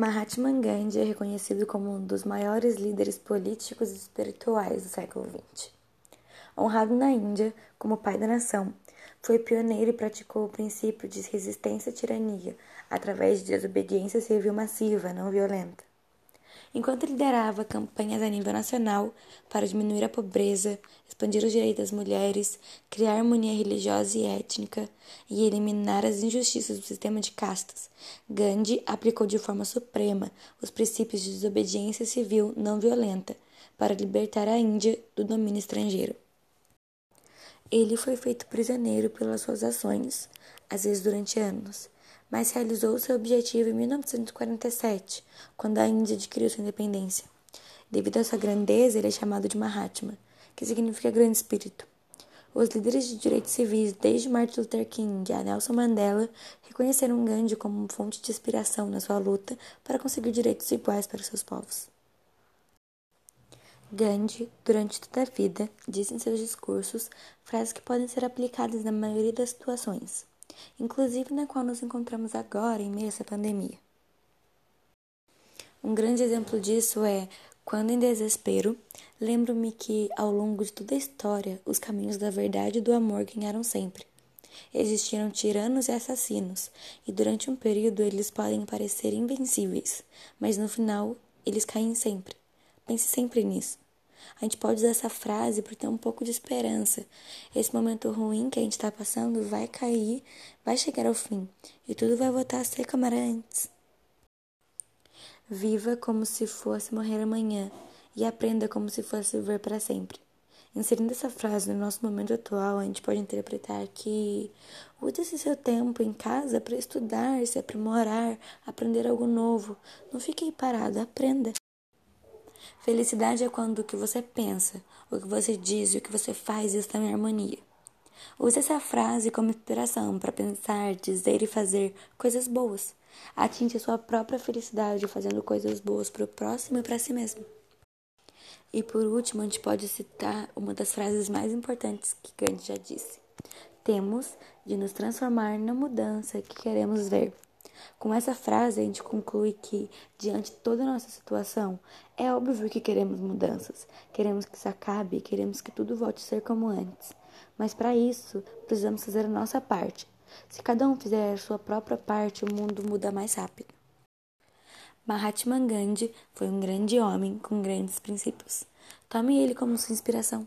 Mahatma Gandhi é reconhecido como um dos maiores líderes políticos e espirituais do século XX. Honrado na Índia como pai da nação, foi pioneiro e praticou o princípio de resistência à tirania através de desobediência civil massiva, não violenta enquanto liderava campanhas a nível nacional para diminuir a pobreza, expandir os direitos das mulheres, criar harmonia religiosa e étnica e eliminar as injustiças do sistema de castas. Gandhi aplicou de forma suprema os princípios de desobediência civil não violenta para libertar a Índia do domínio estrangeiro. Ele foi feito prisioneiro pelas suas ações, às vezes durante anos mas realizou seu objetivo em 1947, quando a Índia adquiriu sua independência. Devido à sua grandeza, ele é chamado de Mahatma, que significa grande espírito. Os líderes de direitos civis, desde Martin Luther King a Nelson Mandela, reconheceram Gandhi como fonte de inspiração na sua luta para conseguir direitos iguais para seus povos. Gandhi, durante toda a vida, disse em seus discursos frases que podem ser aplicadas na maioria das situações inclusive na qual nos encontramos agora em meio a essa pandemia. Um grande exemplo disso é quando em desespero, lembro-me que ao longo de toda a história, os caminhos da verdade e do amor ganharam sempre. Existiram tiranos e assassinos, e durante um período eles podem parecer invencíveis, mas no final eles caem sempre. Pense sempre nisso. A gente pode usar essa frase por ter um pouco de esperança. Esse momento ruim que a gente está passando vai cair, vai chegar ao fim e tudo vai voltar a ser como era antes. Viva como se fosse morrer amanhã e aprenda como se fosse viver para sempre. Inserindo essa frase no nosso momento atual, a gente pode interpretar que use esse seu tempo em casa para estudar, se aprimorar, aprender algo novo. Não fique aí parado, aprenda. Felicidade é quando o que você pensa, o que você diz e o que você faz estão em harmonia. Use essa frase como inspiração para pensar, dizer e fazer coisas boas. Atinge sua própria felicidade fazendo coisas boas para o próximo e para si mesmo. E por último, a gente pode citar uma das frases mais importantes que Gandhi já disse: Temos de nos transformar na mudança que queremos ver. Com essa frase, a gente conclui que, diante de toda a nossa situação, é óbvio que queremos mudanças, queremos que isso acabe, queremos que tudo volte a ser como antes. Mas para isso, precisamos fazer a nossa parte. Se cada um fizer a sua própria parte, o mundo muda mais rápido. Mahatma Gandhi foi um grande homem com grandes princípios. Tome ele como sua inspiração.